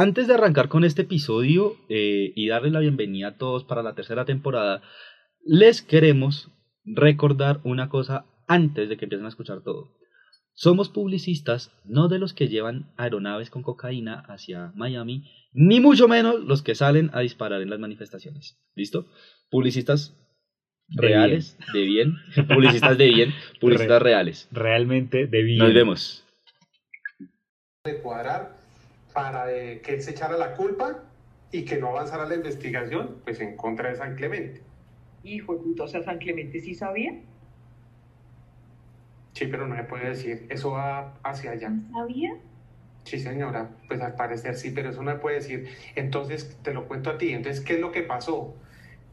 Antes de arrancar con este episodio eh, y darle la bienvenida a todos para la tercera temporada, les queremos recordar una cosa antes de que empiecen a escuchar todo. Somos publicistas, no de los que llevan aeronaves con cocaína hacia Miami, ni mucho menos los que salen a disparar en las manifestaciones. ¿Listo? Publicistas reales, de bien, publicistas de bien, publicistas reales. Realmente de bien. Nos vemos. de cuadrar para de que él se echara la culpa y que no avanzara la investigación pues en contra de San Clemente. Hijo de puta, o sea, San Clemente sí sabía. Sí, pero no se puede decir, eso va hacia allá. ¿No sabía? Sí, señora, pues al parecer sí, pero eso no se puede decir. Entonces, te lo cuento a ti. Entonces, ¿qué es lo que pasó?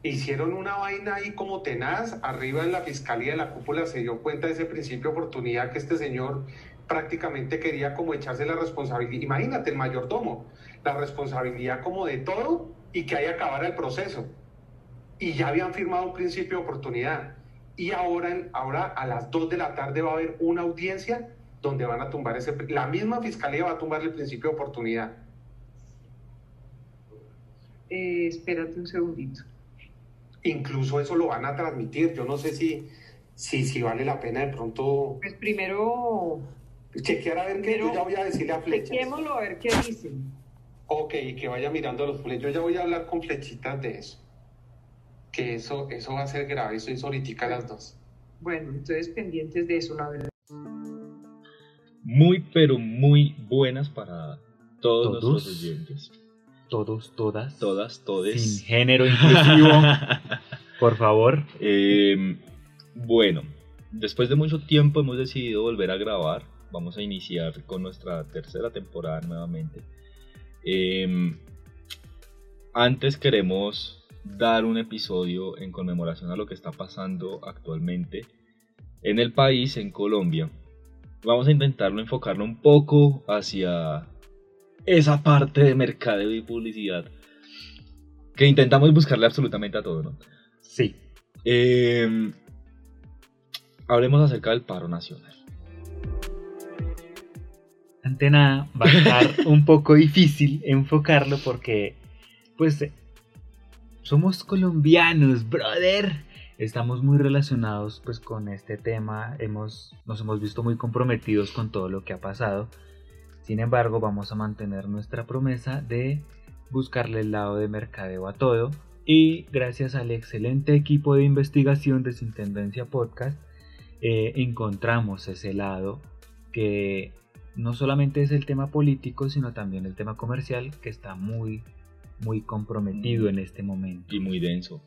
Hicieron una vaina ahí como tenaz, arriba en la fiscalía de la cúpula se dio cuenta de ese principio de oportunidad que este señor prácticamente quería como echarse la responsabilidad. Imagínate, el mayordomo, la responsabilidad como de todo y que ahí acabara el proceso. Y ya habían firmado un principio de oportunidad. Y ahora, ahora a las 2 de la tarde va a haber una audiencia donde van a tumbar ese... La misma fiscalía va a tumbar el principio de oportunidad. Eh, espérate un segundito. Incluso eso lo van a transmitir. Yo no sé si, si, si vale la pena de pronto Pues primero, chequear a ver qué. Yo ya voy a decirle a flechas. chequémoslo a ver qué dicen. Ok, y que vaya mirando los flechas. Yo ya voy a hablar con flechitas de eso. Que eso, eso va a ser grave. Eso es ahorita a las dos. Bueno, entonces pendientes de eso, la verdad. Muy, pero muy buenas para todos, ¿Todos? nuestros oyentes. Todos, todas. Todas, todes. Sin género inclusivo. por favor. Eh, bueno, después de mucho tiempo hemos decidido volver a grabar. Vamos a iniciar con nuestra tercera temporada nuevamente. Eh, antes queremos dar un episodio en conmemoración a lo que está pasando actualmente en el país, en Colombia. Vamos a intentarlo enfocarlo un poco hacia esa parte de mercadeo y publicidad que intentamos buscarle absolutamente a todo, ¿no? Sí. Eh, hablemos acerca del paro nacional. Ante nada, va a estar un poco difícil enfocarlo porque, pues, somos colombianos, brother. Estamos muy relacionados, pues, con este tema. Hemos, nos hemos visto muy comprometidos con todo lo que ha pasado. Sin embargo, vamos a mantener nuestra promesa de buscarle el lado de mercadeo a todo. Y gracias al excelente equipo de investigación de Sin Tendencia Podcast, eh, encontramos ese lado que no solamente es el tema político, sino también el tema comercial que está muy, muy comprometido en este momento. Y muy denso.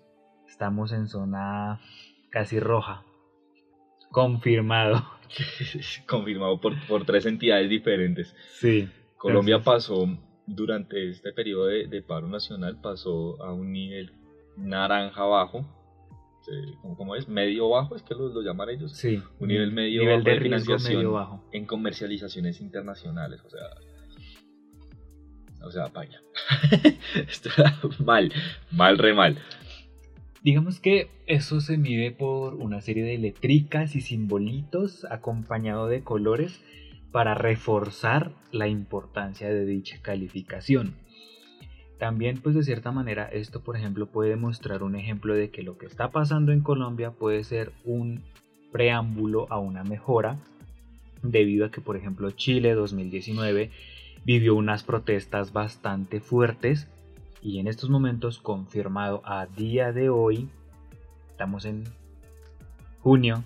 Estamos en zona casi roja. Confirmado. Confirmado por, por tres entidades diferentes. Sí. Colombia pasó, durante este periodo de, de paro nacional, pasó a un nivel naranja bajo. ¿Cómo, cómo es? Medio bajo, es que lo, lo llaman ellos. Sí. Un nivel medio nivel bajo de de financiación. medio bajo. En comercializaciones internacionales, o sea. O sea, vaya. Esto era mal, mal, re mal. Digamos que eso se mide por una serie de letricas y simbolitos acompañado de colores para reforzar la importancia de dicha calificación. También pues de cierta manera esto por ejemplo puede mostrar un ejemplo de que lo que está pasando en Colombia puede ser un preámbulo a una mejora debido a que por ejemplo Chile 2019 vivió unas protestas bastante fuertes y en estos momentos confirmado a día de hoy estamos en junio.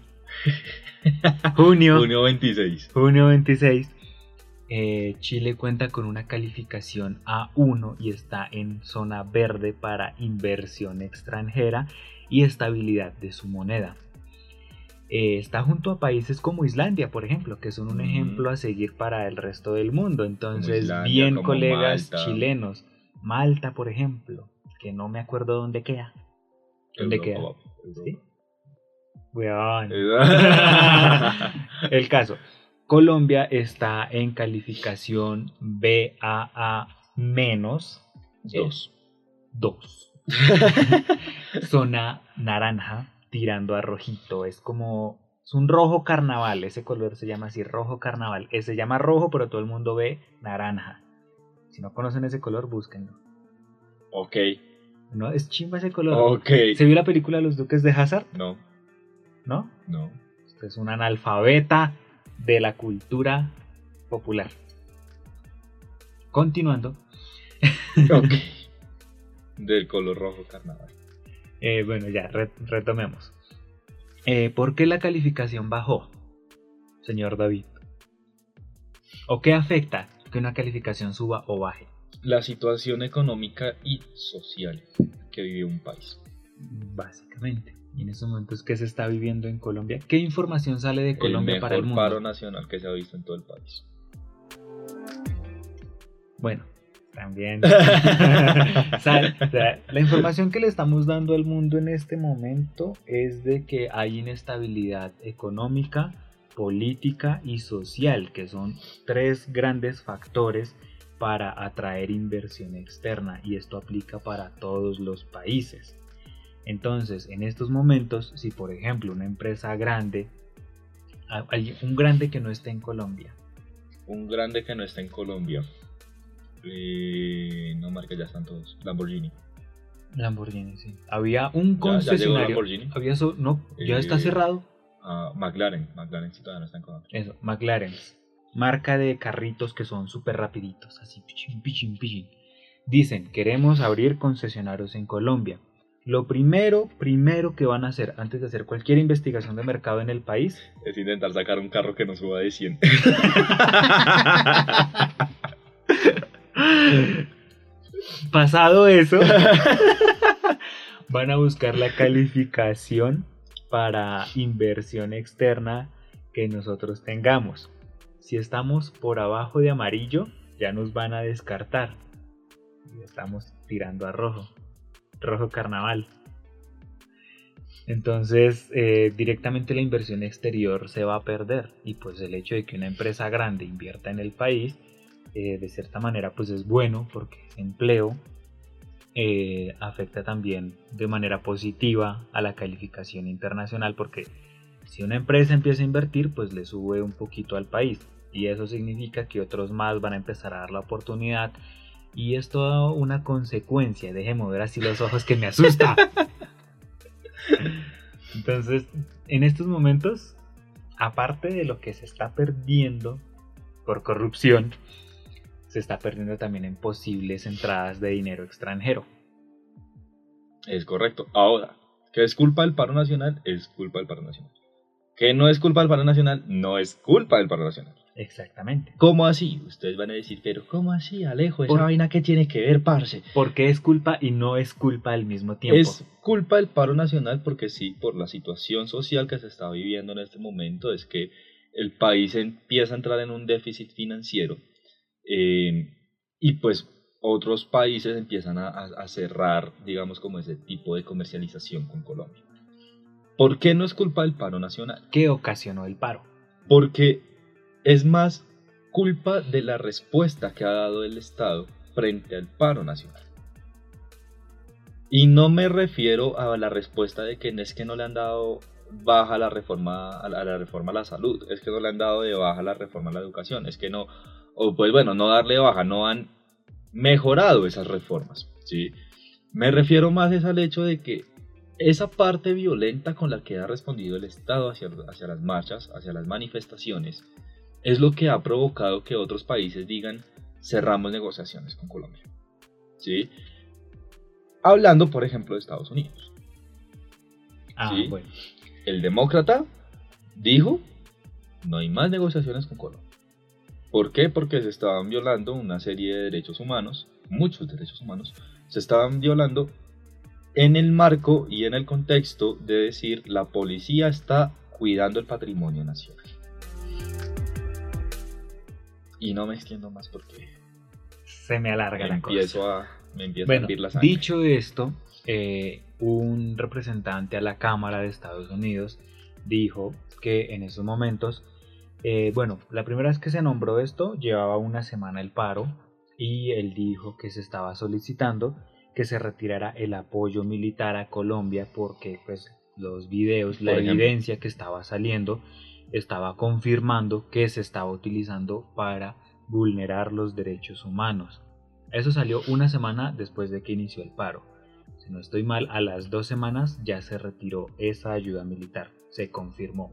Junio. Junio 26. junio 26 eh, Chile cuenta con una calificación A1 y está en zona verde para inversión extranjera y estabilidad de su moneda. Eh, está junto a países como Islandia, por ejemplo, que son un Mm. ejemplo a seguir para el resto del mundo. Entonces, Islandia, bien colegas Malta. chilenos. Malta, por ejemplo, que no me acuerdo dónde queda. ¿Dónde queda? Europa. ¿Sí? Weón. El caso, Colombia está en calificación BAA menos Dos. 2. Zona naranja tirando a rojito. Es como. Es un rojo carnaval. Ese color se llama así, rojo carnaval. Eh, Se llama rojo, pero todo el mundo ve naranja. Si no conocen ese color, búsquenlo. Ok, No, es chimba ese color. ok. ¿Se vio la película Los Duques de Hazard? No, ¿No? no. Usted es un analfabeta de la cultura popular. Continuando, Ok. Del color rojo carnaval. eh, bueno, ya re- retomemos. Eh, ¿Por qué la calificación bajó, señor David? ¿O qué afecta que una calificación suba o baje? La situación económica y social que vive un país. Básicamente. Y en estos momentos, ¿qué se está viviendo en Colombia? ¿Qué información sale de Colombia el para el mundo? paro nacional que se ha visto en todo el país. Bueno, también. Sal- o sea, la información que le estamos dando al mundo en este momento es de que hay inestabilidad económica, política y social, que son tres grandes factores para atraer inversión externa y esto aplica para todos los países. Entonces, en estos momentos, si por ejemplo una empresa grande, un grande que no esté en Colombia, Un grande que no está en Colombia. Eh, no, marca, ya están todos. Lamborghini. Lamborghini, sí. Había un Ya- ya concesionario. Lamborghini. había so- no, ya está Eh, cerrado. Ah, McLaren. McLaren sí todavía no está en Colombia. Eso, McLaren. Marca de carritos que son súper rapiditos, así pichín, pichín, pichín. Dicen, queremos abrir concesionarios en Colombia. Lo primero, primero que van a hacer antes de hacer cualquier investigación de mercado en el país Es intentar sacar un carro que no suba de 100. Pasado eso, van a buscar la calificación para inversión externa que nosotros tengamos. Si estamos por abajo de amarillo, ya nos van a descartar. Y estamos tirando a rojo. Rojo carnaval. Entonces, eh, directamente la inversión exterior se va a perder. Y pues el hecho de que una empresa grande invierta en el país eh, de cierta manera pues es bueno porque ese empleo eh, afecta también de manera positiva a la calificación internacional porque si una empresa empieza a invertir pues le sube un poquito al país y eso significa que otros más van a empezar a dar la oportunidad y es toda una consecuencia deje mover así los ojos que me asusta entonces en estos momentos aparte de lo que se está perdiendo por corrupción se está perdiendo también en posibles entradas de dinero extranjero. Es correcto. Ahora, que es culpa del paro nacional, es culpa del paro nacional. Que no es culpa del paro nacional, no es culpa del paro nacional. Exactamente. ¿Cómo así? Ustedes van a decir, pero ¿cómo así, Alejo? ¿Esa Por- vaina qué tiene que ver, parce? Porque es culpa y no es culpa al mismo tiempo. Es culpa del paro nacional porque sí, por la situación social que se está viviendo en este momento, es que el país empieza a entrar en un déficit financiero eh, y pues otros países empiezan a, a- a cerrar, digamos, como ese tipo de comercialización con Colombia. ¿Por qué no es culpa del paro nacional? ¿Qué ocasionó el paro? Porque es más culpa de la respuesta que ha dado el Estado frente al paro nacional. Y no me refiero a la respuesta de que es que no le han dado baja la reforma a la, reforma a la salud, es que no le han dado de baja la reforma a la educación, es que no, o pues bueno, no darle baja, no han mejorado esas reformas, ¿sí? Me refiero más es al hecho de que esa parte violenta con la que ha respondido el Estado hacia las marchas, hacia las manifestaciones, es lo que ha provocado que otros países digan cerramos negociaciones con Colombia. ¿Sí? Hablando, por ejemplo, de Estados Unidos. Ah, Sí. bueno. El demócrata dijo no hay más negociaciones con Colombia. ¿Por qué? Porque se estaban violando una serie de derechos humanos, muchos derechos humanos, se estaban violando en el marco y en el contexto de decir la policía está cuidando el patrimonio nacional. Y no me extiendo más porque Se me alarga me la cosa. empiezo a, me empieza a Bueno, hervir la sangre. dicho esto, eh, un representante a la Cámara de Estados Unidos dijo que en esos momentos, eh, bueno, la primera vez que se nombró esto llevaba una semana el paro y él dijo que se estaba solicitando que se retirara el apoyo militar a Colombia porque pues los videos, la ejemplo. evidencia que estaba saliendo estaba confirmando que se estaba utilizando para vulnerar los derechos humanos. Eso salió una semana después de que inició el paro. Si no estoy mal, a las dos semanas ya se retiró esa ayuda militar, se confirmó.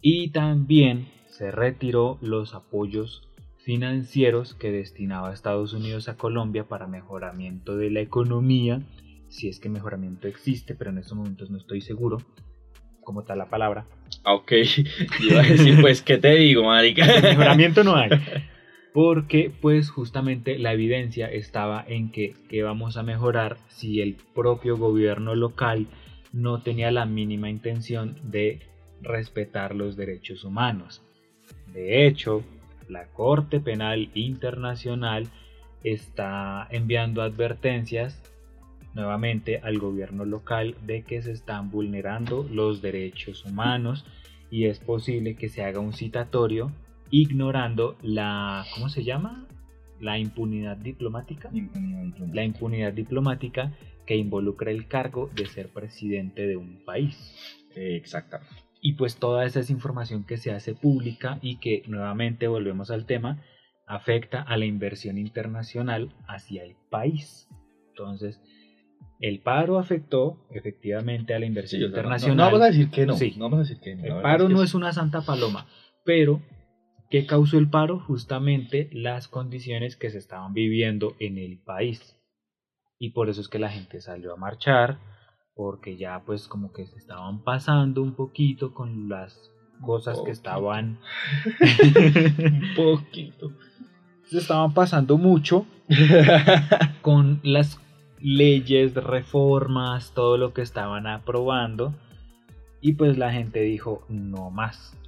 Y también se retiró los apoyos financieros que destinaba Estados Unidos a Colombia para mejoramiento de la economía, si es que mejoramiento existe, pero en estos momentos no estoy seguro como tal la palabra. Ah, ok. Iba a decir, pues, ¿qué te digo, marica? Mejoramiento no hay. Porque, pues, justamente la evidencia estaba en que, que vamos a mejorar si el propio gobierno local no tenía la mínima intención de respetar los derechos humanos. De hecho, la Corte Penal Internacional está enviando advertencias nuevamente al gobierno local de que se están vulnerando los derechos humanos y es posible que se haga un citatorio ignorando la ¿cómo se llama? la impunidad diplomática. La impunidad diplomática que involucra el cargo de ser presidente de un país. Exactamente. Y pues toda esa es información que se hace pública y que nuevamente volvemos al tema, afecta a la inversión internacional hacia el país. Entonces, el paro afectó efectivamente a la inversión Sí, no- internacional. No, vamos a decir que no. Sí. No vamos a decir que no. El paro que no es una santa paloma, pero ¿qué causó el paro? Justamente las condiciones que se estaban viviendo en el país. Y por eso es que la gente salió a marchar, porque ya pues como que se estaban pasando un poquito con las cosas que estaban... Un poquito. se estaban pasando mucho con las leyes, reformas, todo lo que estaban aprobando. Y pues la gente dijo, no más.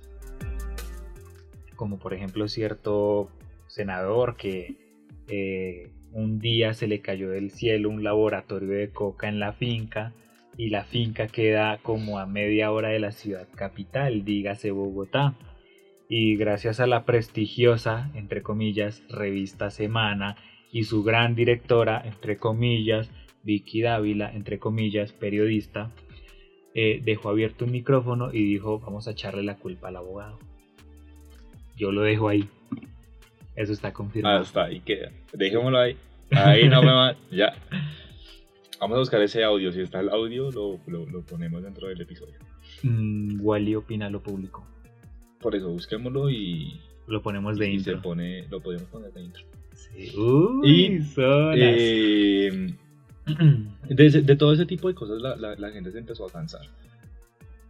Como por ejemplo cierto senador que eh, un día se le cayó del cielo un laboratorio de coca en la finca y la finca queda como a media hora de la ciudad capital, dígase Bogotá. Y gracias a la prestigiosa, entre comillas, revista Semana y su gran directora, entre comillas, Vicky Dávila, entre comillas, periodista, eh, dejó abierto un micrófono y dijo, vamos a echarle la culpa al abogado. Yo lo dejo ahí. Eso está confirmado. Hasta ahí queda. Dejémoslo ahí. Ahí no me va. Ya. Vamos a buscar ese audio. Si está el audio, lo, lo, lo ponemos dentro del episodio. Mm, Wally opina lo público. Por eso, busquémoslo y, Lo ponemos de y se intro. pone, lo podemos poner de intro. Sí. Uy, Y, zonas. Eh, de, de todo ese tipo de cosas la, la- la gente se empezó a cansar.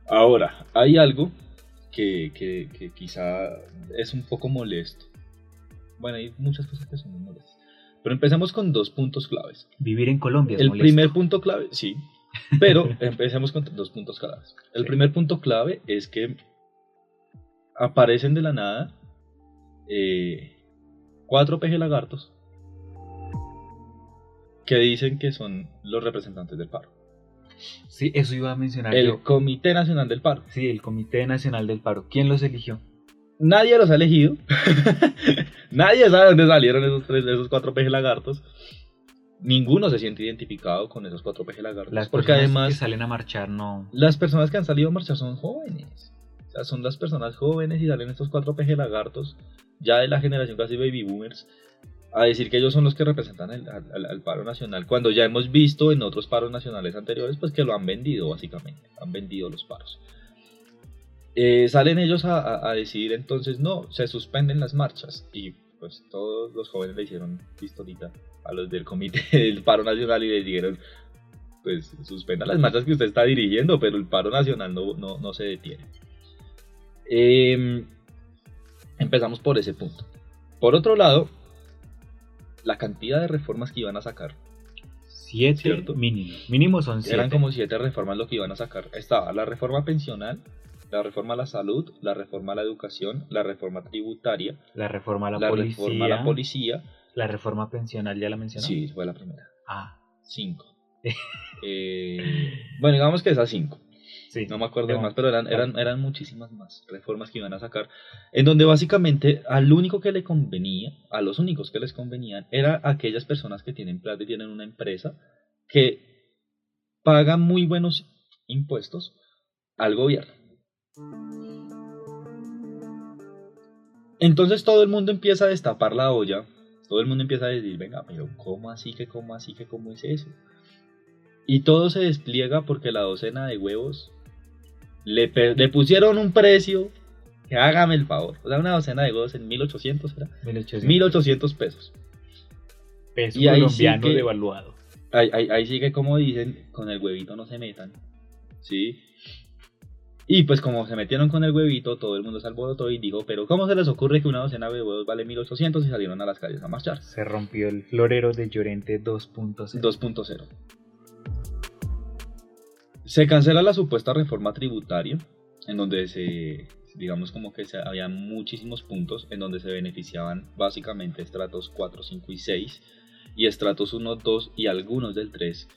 Ahora, hay algo que, que- que quizá es un poco molesto. Bueno, hay muchas cosas que son muy molestas. Pero empecemos con dos puntos claves. Vivir en Colombia es El molesto. primer punto clave, sí. Pero empecemos con dos puntos claves. El Sí. primer punto clave es que aparecen de la nada eh, cuatro peje lagartos que dicen que son los representantes del paro. Sí, eso iba a mencionar El yo. Comité Nacional del Paro. Sí, el Comité Nacional del Paro. ¿Quién los eligió? Nadie los ha elegido. Nadie sabe dónde salieron esos, tres, esos cuatro peje lagartos. Ninguno se siente identificado con esos cuatro peje lagartos. Las porque además que salen a marchar no. las personas que han salido a marchar son jóvenes. O sea, son las personas jóvenes y salen estos cuatro peje lagartos, ya de la generación casi baby boomers, a decir que ellos son los que representan el- al, al- paro nacional, cuando ya hemos visto en otros paros nacionales anteriores, pues que lo han vendido básicamente, han vendido los paros. Eh, salen ellos a, a- a decir entonces, no, se suspenden las marchas y pues todos los jóvenes le hicieron pistolita a los del comité del paro nacional y les dijeron, pues suspenda las marchas que usted está dirigiendo, pero el paro nacional no, no, no se detiene. Em, empezamos por ese punto. Por otro lado, la cantidad de reformas que iban a sacar, Siete Cierto. mínimo. Mínimo son siete. eran como siete reformas lo que iban a sacar. Estaba la reforma pensional, la reforma a la salud, la reforma a la educación, la reforma tributaria, La reforma a la, la, policía. reforma a la policía. La reforma pensional, ¿ya la mencionó? Sí, fue la primera. Ah, Cinco. Eh, bueno, digamos que esas cinco. Sí. No me acuerdo de más, pero eran, eran, eran muchísimas más reformas que iban a sacar. En donde básicamente al único que le convenía, a los únicos que les convenían, era aquellas personas que tienen plata y tienen una empresa que pagan muy buenos impuestos al gobierno. Entonces todo el mundo empieza a destapar la olla Todo el mundo empieza a decir, venga, pero ¿cómo así que cómo así que cómo es eso? Y todo se despliega porque la docena de huevos le, pusieron un precio que hágame el favor. O sea, una docena de huevos en 1800 era 1800 1800 pesos. peso y sí colombiano que- devaluado. Ahí, ahí, ahí sí que como dicen, con el huevito no se metan. ¿Sí? Y pues como se metieron con el huevito, todo el mundo se alborotó y dijo, pero ¿cómo se les ocurre que una docena de huevos vale 1800 y salieron a las calles a marchar? Se rompió el florero de Llorente 2.0. 2.0. Se cancela la supuesta reforma tributaria, en donde se, digamos como que se, había muchísimos puntos en donde se beneficiaban básicamente estratos 4, 5 y 6, y estratos 1, 2 y algunos del 3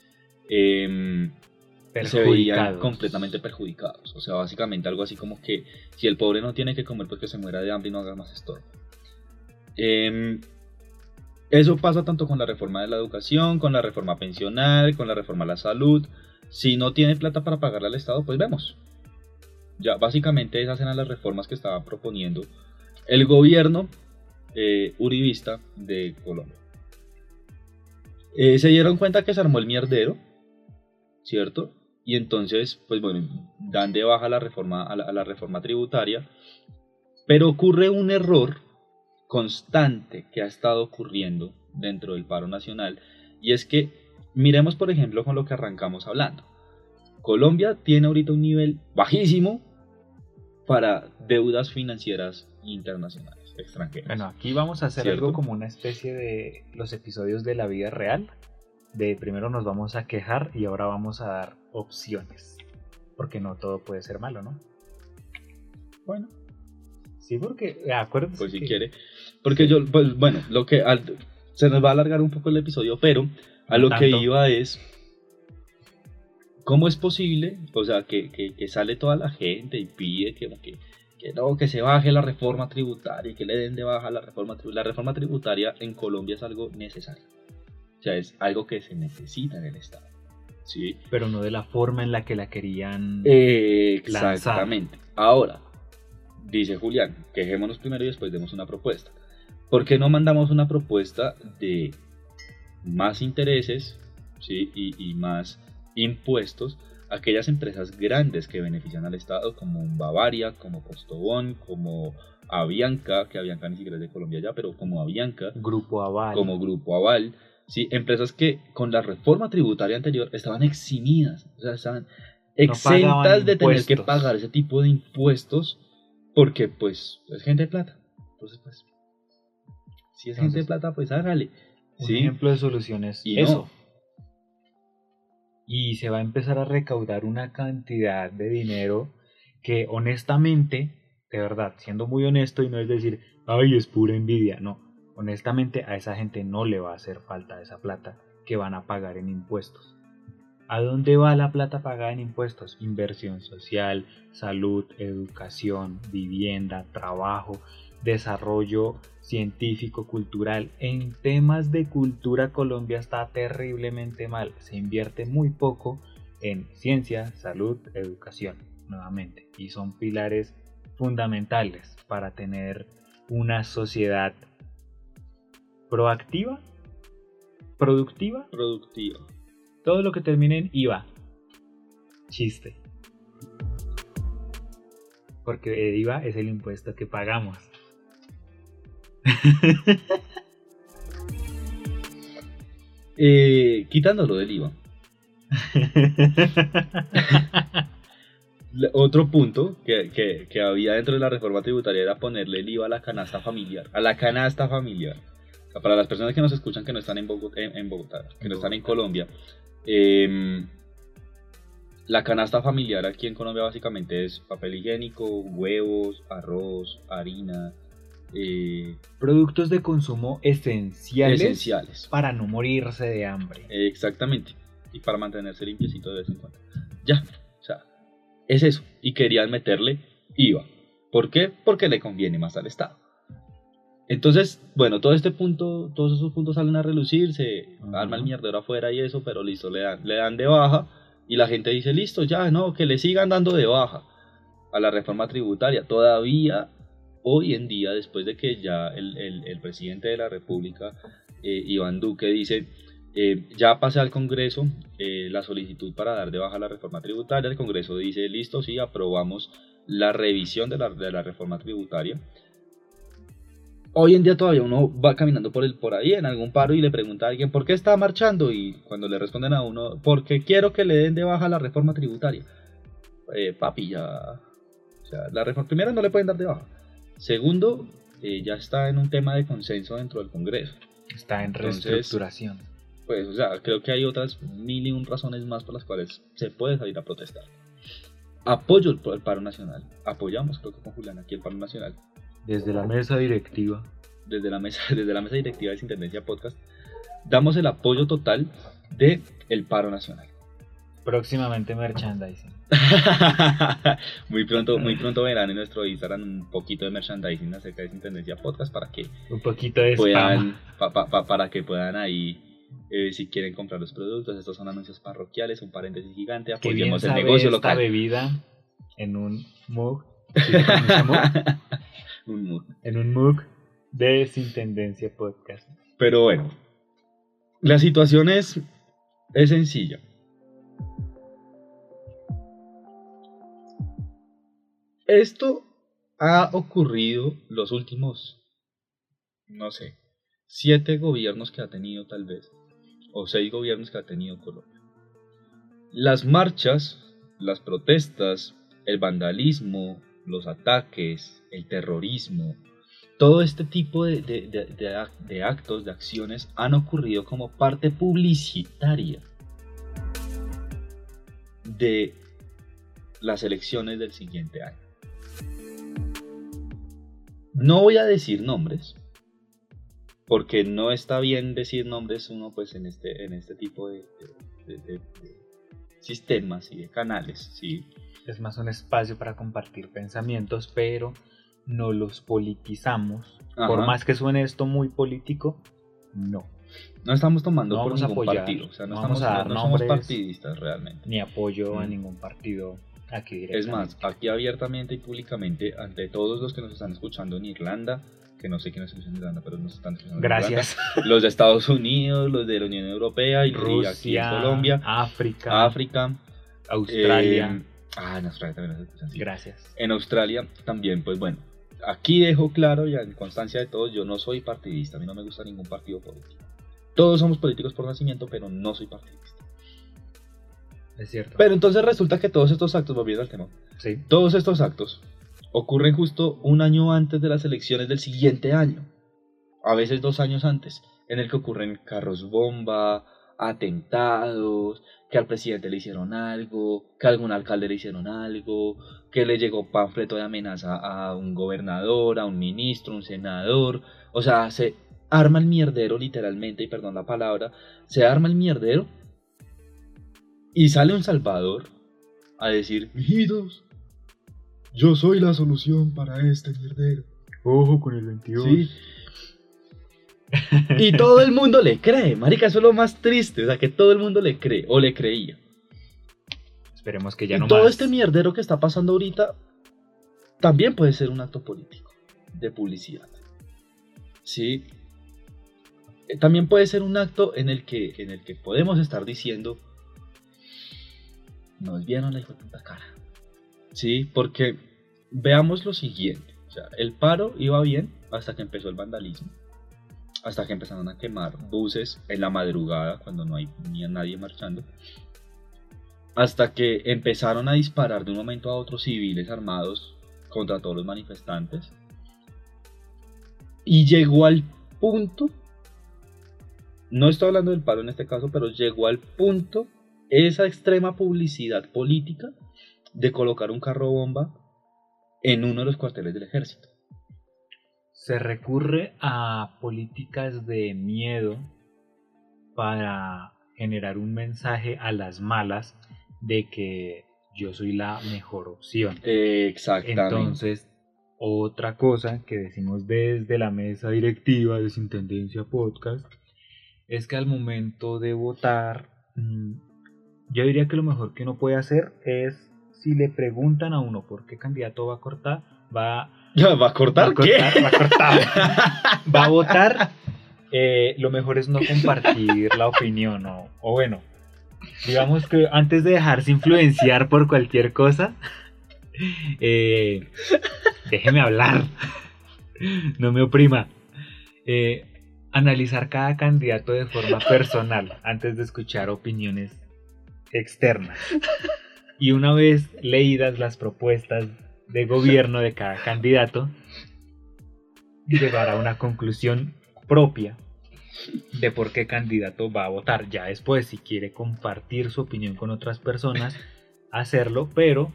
em, se veían completamente perjudicados. O sea, básicamente algo así como que si el pobre no tiene que comer, pues que se muera de hambre y no haga más estorbo. Em, eso pasa tanto con la reforma de la educación, con la reforma pensional, con la reforma a la salud. Si no tiene plata para pagarle al Estado, pues vemos. Ya, básicamente esas eran las reformas que estaba proponiendo el gobierno eh, uribista de Colombia. Eh, se dieron cuenta que se armó el mierdero, ¿cierto? Y entonces, pues bueno, dan de baja la reforma, a la reforma tributaria, pero ocurre un error constante que ha estado ocurriendo dentro del paro nacional, y es que miremos por ejemplo con lo que arrancamos hablando. Colombia tiene ahorita un nivel bajísimo para deudas financieras internacionales, extranjeras. Bueno, aquí vamos a hacer ¿Cierto? algo como una especie de los episodios de la vida real. De primero nos vamos a quejar y ahora vamos a dar opciones. Porque no todo puede ser malo, ¿no? bueno, Sí, porque acuérdense pues si que- quiere. Porque yo, pues bueno, lo que al- se nos va a alargar un poco el episodio, pero a lo que iba es cómo es posible, o sea, que, que- que sale toda la gente y pide que, que, que no, que se baje la reforma tributaria y que le den de baja la reforma tributaria. La reforma tributaria en Colombia es algo necesario. O sea, es algo que se necesita en el Estado. ¿Sí? Pero no de la forma en la que la querían. Eh, Exactamente. Ahora, dice Julián, quejémonos primero y después demos una propuesta. ¿Por qué no mandamos una propuesta de más intereses ¿sí? y, y más impuestos a aquellas empresas grandes que benefician al Estado, como Bavaria, como Postobón, como Avianca, que Avianca ni siquiera es de Colombia ya, pero como Avianca, Grupo Aval. como Grupo Aval, ¿sí? empresas que con la reforma tributaria anterior estaban eximidas, o sea, estaban exentas de tener que pagar ese tipo de impuestos porque pues es gente de plata. Entonces pues, si es gente de plata, pues hágale. Un ¿sí? ejemplo de solución es Y no. eso. Y se va a empezar a recaudar una cantidad de dinero que honestamente, de verdad, siendo muy honesto y no es decir, ay, es pura envidia, no. Honestamente a esa gente no le va a hacer falta esa plata que van a pagar en impuestos. ¿A dónde va la plata pagada en impuestos? Inversión social, salud, educación, vivienda, trabajo, desarrollo científico, cultural. En temas de cultura Colombia está terriblemente mal. Se invierte muy poco en ciencia, salud, educación, nuevamente. Y son pilares fundamentales para tener una sociedad proactiva, productiva, Productiva. todo lo que termine en IVA. Chiste. Porque el IVA es el impuesto que pagamos. Eh, quitándolo del IVA. Otro punto que, que- que había dentro de la reforma tributaria era ponerle el IVA a la canasta familiar. A la canasta familiar. O sea, para las personas que nos escuchan que no están en Bogotá, en, en Bogotá, que no están en Colombia, em, la canasta familiar aquí en Colombia básicamente es papel higiénico, huevos, arroz, harina, eh, Productos de consumo esenciales, esenciales. para no morirse de hambre. Exactamente. Y para mantenerse limpiecito de vez en cuando. Ya. O sea, es eso. Y querían meterle IVA. ¿Por qué? Porque le conviene más al Estado. Entonces, bueno, todo este punto, todos esos puntos salen a relucir, se arma el mierdero afuera y eso, pero listo, le dan, le dan de baja y la gente dice, listo, ya, no, que le sigan dando de baja a la reforma tributaria. Todavía hoy en día, después de que ya el, presidente de la República, eh, Iván Duque, dice, eh, ya pase al Congreso eh, la solicitud para dar de baja la reforma tributaria, el Congreso dice, listo, sí, aprobamos la revisión de la, reforma tributaria. Hoy en día todavía uno va caminando por, el, por ahí en algún paro y le pregunta a alguien por qué está marchando y cuando le responden a uno, porque quiero que le den de baja la reforma tributaria. Eh, papi, ya... La reforma primero no le pueden dar de baja. Segundo, eh, ya está en un tema de consenso dentro del Congreso. Está en Entonces- reestructuración. Pues, o sea, creo que hay otras mil y un razones más por las cuales se puede salir a protestar. Apoyo el, el paro nacional. Apoyamos, creo que con Julián, aquí el paro nacional. Desde la mesa directiva. Desde la mesa, desde la mesa directiva de Sintendencia Podcast, damos el apoyo total de el paro nacional. Próximamente merchandising. muy pronto, muy pronto verán en nuestro Instagram un poquito de merchandising acerca de Sintendencia Podcast para que Un poquito de puedan, pa- pa- pa- para que puedan ahí, eh, si quieren comprar los productos, estos son anuncios parroquiales, un paréntesis gigante, apoyemos el negocio esta local. bebida en un mug. ¿sí mug? Un mood. en un mug de Sin Tendencia Podcast. Pero bueno, la situación es, es sencilla. Esto ha ocurrido los últimos, no sé, siete gobiernos que ha tenido tal vez, o seis gobiernos que ha tenido Colombia. Las marchas, las protestas, el vandalismo, los ataques, el terrorismo, todo este tipo de, de- de- de ac- de actos, de acciones han ocurrido como parte publicitaria de las elecciones del siguiente año. No voy a decir nombres, porque no está bien decir nombres uno pues en este, en este tipo de, de- de- de sistemas y de canales, ¿sí? Es más un espacio para compartir pensamientos, pero no los politizamos. Por más que suene esto muy político, no. No estamos tomando No por vamos a ningún apoyar, partido, o sea, no, estamos, a no somos partidistas realmente. Ni apoyo a Mm. ningún partido aquí Es más, aquí abiertamente y públicamente, ante todos los que nos están escuchando en Irlanda, que no sé quiénes escuchan en Irlanda, pero nos están escuchando en Gracias. Irlanda, los de Estados Unidos, los de la Unión Europea y, y aquí en Rusia, Colombia, África, África, Australia. eh, ah, en Australia también nos escuchan, sí. Gracias. En Australia también, pues bueno, aquí dejo claro ya en constancia de todos, yo no soy partidista, a mí no me gusta ningún partido político. Todos somos políticos por nacimiento, pero no soy partidista. Es cierto. Pero entonces resulta que todos estos actos, volviendo al tema, sí. Todos estos actos ocurren justo un año antes de las elecciones del siguiente año, a veces dos años antes, en el que ocurren carros bomba, atentados, que al presidente le hicieron algo, que a algún alcalde le hicieron algo, que le llegó panfleto de amenaza a un gobernador, a un ministro, un senador, o sea, se arma el mierdero literalmente, y perdón la palabra, se arma el mierdero y sale un Salvador a decir, mijitos, yo soy la solución para este mierdero. Ojo con el 22. Sí. y todo el mundo le cree, marica, eso es lo más triste, o sea, que todo el mundo le cree, o le creía. Esperemos que ya y no todo más. este mierdero que está pasando ahorita también puede ser un acto político, de publicidad. Sí. Eh, También puede ser un acto en el que, en el que podemos estar diciendo, nos vieron la hijo de cara. Sí, porque veamos lo siguiente. El paro iba bien hasta que empezó el vandalismo. Hasta que empezaron a quemar buses en la madrugada cuando no hay nadie marchando. Hasta que empezaron a disparar de un momento a otro civiles armados contra todos los manifestantes. Y llegó al punto, no estoy hablando del paro en este caso, pero llegó al punto esa extrema publicidad política de colocar un carro bomba en uno de los cuarteles del ejército. Se recurre a políticas de miedo para generar un mensaje a las malas de que yo soy la mejor opción. Exactamente. Entonces, otra cosa que decimos desde la mesa directiva de Sin Tendencia Podcast es que al momento de votar, mm, yo diría que lo mejor que uno puede hacer es, si le preguntan a uno por qué candidato va a cortar, va ¿Va a cortar? Va a ¿Qué? cortar, va a cortar. Va a votar. Eh, lo mejor es no compartir la opinión, o, o bueno, digamos que antes de dejarse influenciar por cualquier cosa, eh, déjeme hablar, no me oprima. Eh, analizar cada candidato de forma personal antes de escuchar opiniones externas. Y una vez leídas las propuestas de gobierno de cada candidato, llegar a una conclusión propia de por qué candidato va a votar. Ya después, si quiere compartir su opinión con otras personas, hacerlo, pero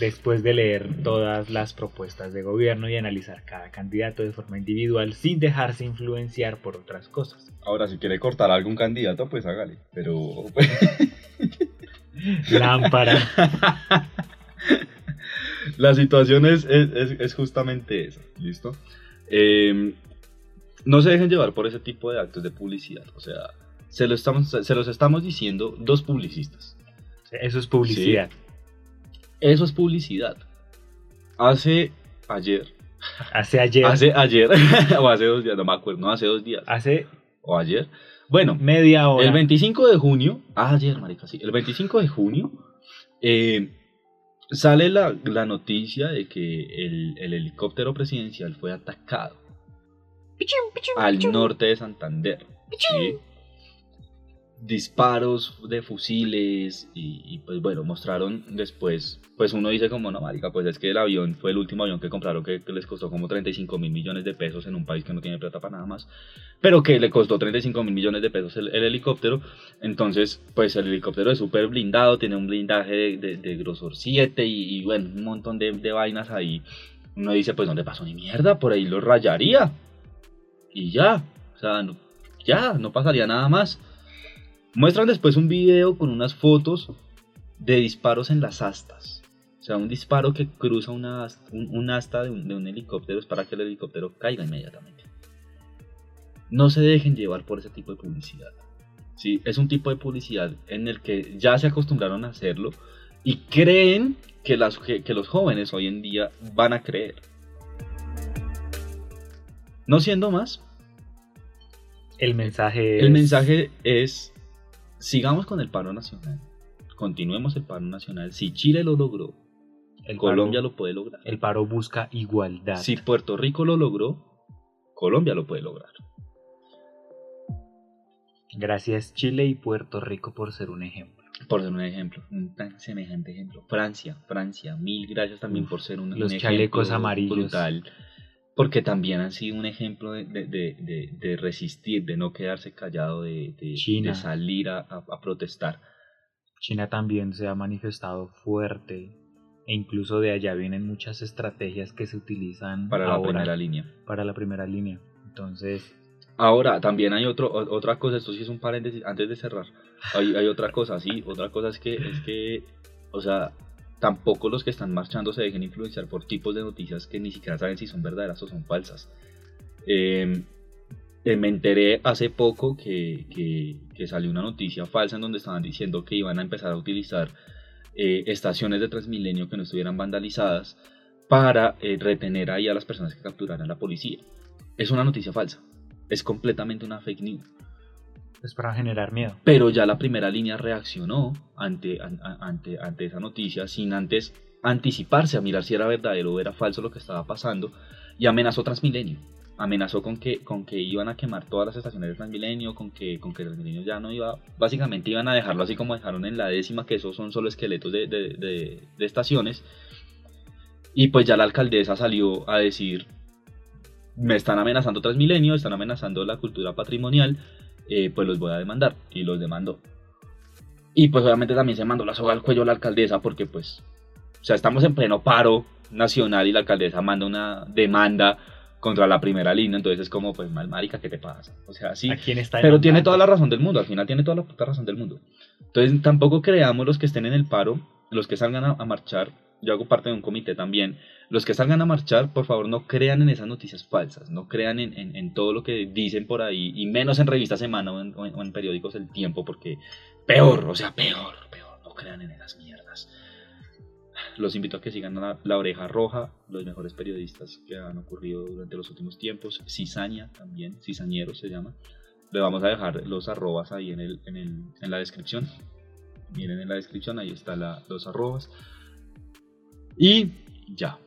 después de leer todas las propuestas de gobierno y analizar cada candidato de forma individual sin dejarse influenciar por otras cosas. Ahora, si quiere cortar a algún candidato, pues hágale. Pero. Lámpara. La situación es, es- es- justamente esa, ¿listo? Eh, no se dejen llevar por ese tipo de actos de publicidad. O sea, se, lo estamos, se los estamos diciendo dos publicistas. Eso es publicidad. Eso es publicidad. Hace ayer, Hace ayer, hace ayer, o hace dos días, no me acuerdo, no hace dos días, hace o ayer. Bueno, media hora. el 25 de junio, ah, ayer, marica, sí, el 25 de junio, eh, sale la, la noticia de que el, el helicóptero presidencial fue atacado al norte de Santander. ¿sí? Disparos de fusiles y, y, pues bueno, mostraron después, pues uno dice como no, marica, pues es que el avión fue el último avión que compraron que, les costó como 35 mil millones de pesos en un país que no tiene plata para nada más, pero que le costó 35 mil millones de pesos el, el helicóptero, entonces pues el helicóptero es súper blindado, tiene un blindaje de, de- grosor 7 y, y, bueno, un montón de, de vainas ahí. Uno dice, pues no le pasó ni mierda, por ahí lo rayaría. Y ya, o sea, ya, no pasaría nada más. Muestran después un video con unas fotos de disparos en las astas. O sea, un disparo que cruza una, un, un asta de un, de un helicóptero es para que el helicóptero caiga inmediatamente. No se dejen llevar por ese tipo de publicidad. ¿sí? Es un tipo de publicidad en el que ya se acostumbraron a hacerlo y creen que, las, que, que los jóvenes hoy en día van a creer. No siendo más, El mensaje el es- mensaje es, sigamos con el paro nacional, continuemos el paro nacional. Si Chile lo logró, el Colombia paro, lo puede lograr. el paro busca igualdad. Si Puerto Rico lo logró, Colombia lo puede lograr. Gracias Chile y Puerto Rico por ser un ejemplo. Por ser un ejemplo, un tan semejante ejemplo. Francia, Francia, mil gracias también Uf, por ser un, los un chalecos ejemplo amarillos. brutal. Porque también han sido un ejemplo de, de- de- de- resistir, de no quedarse callado, de, de- China. salir a, a- a protestar. China también se ha manifestado fuerte e incluso de allá vienen muchas estrategias que se utilizan para la ahora primera línea. para la primera línea. Entonces, Ahora, también hay otro, otra cosa, esto sí es un paréntesis, antes de cerrar, hay, hay otra cosa, sí, otra cosa es que, es que, o sea, tampoco los que están marchando se dejen influenciar por tipos de noticias que ni siquiera saben si son verdaderas o son falsas. Eh, eh, me enteré hace poco que, que- salió una noticia falsa en donde estaban diciendo que iban a empezar a utilizar eh, estaciones de Transmilenio que no estuvieran vandalizadas para eh, retener ahí a las personas que capturaran la policía. Es una noticia falsa. Es completamente una fake news. Es para generar miedo. Pero ya la primera línea reaccionó ante, ante, ante esa noticia sin antes anticiparse a mirar si era verdadero o era falso lo que estaba pasando y amenazó Transmilenio. Amenazó con que, con que iban a quemar todas las estaciones de Transmilenio, con que, con que Transmilenio ya no iba, básicamente iban a dejarlo así como dejaron en la décima, que esos son solo esqueletos de, de- de- de estaciones. Y pues ya la alcaldesa salió a decir, me están amenazando Transmilenio, están amenazando la cultura patrimonial, eh, pues los voy a demandar. Y los demandó. Y pues obviamente también se mandó la soga al cuello a la alcaldesa porque pues, o sea, estamos en pleno paro nacional y la alcaldesa manda una demanda contra la primera línea, entonces es como, pues, mal marica, ¿qué te pasa? O sea, sí, ¿A quién está pero tiene toda la razón del mundo, al final tiene toda la puta razón del mundo. Entonces tampoco creamos los que estén en el paro, los que salgan a, a marchar, yo hago parte de un comité también, los que salgan a marchar, por favor no crean en esas noticias falsas, no crean en, en- en todo lo que dicen por ahí, y menos en Revista Semana o en, o o en periódicos El Tiempo, porque peor, o sea, peor, peor, no crean en esas mierdas. Los invito a que sigan la, la Oreja Roja, los mejores periodistas que han ocurrido durante los últimos tiempos. Cizaña también, Cizañero se llama. Le vamos a dejar los arrobas ahí en, el, en, el, en la descripción. Miren en la descripción, ahí están los arrobas. Y ya,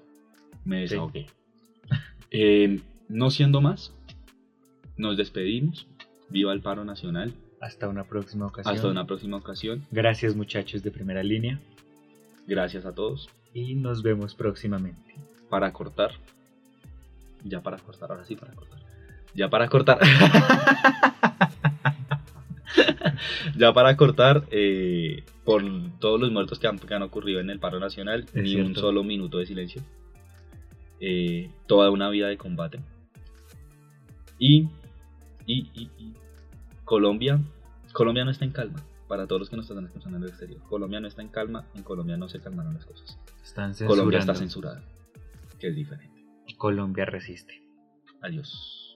me Sí. desahogué. Eh, no siendo más, nos despedimos. Viva el paro nacional. Hasta una próxima ocasión. Hasta una próxima ocasión. Gracias muchachos de primera línea Gracias a todos. y nos vemos próximamente. Para cortar. Ya para cortar, ahora sí para cortar. Ya para cortar. ya para cortar, eh, por todos los muertos que han, que han ocurrido en el paro nacional, Es ni un cierto. solo minuto de silencio. Eh, toda una vida de combate. Y, y, y, y Colombia, Colombia no está en calma. Para todos los que nos están escuchando en el exterior, Colombia no está en calma. En Colombia no se calmaron las cosas. Están. Colombia está censurada, que es diferente. Colombia resiste. Adiós.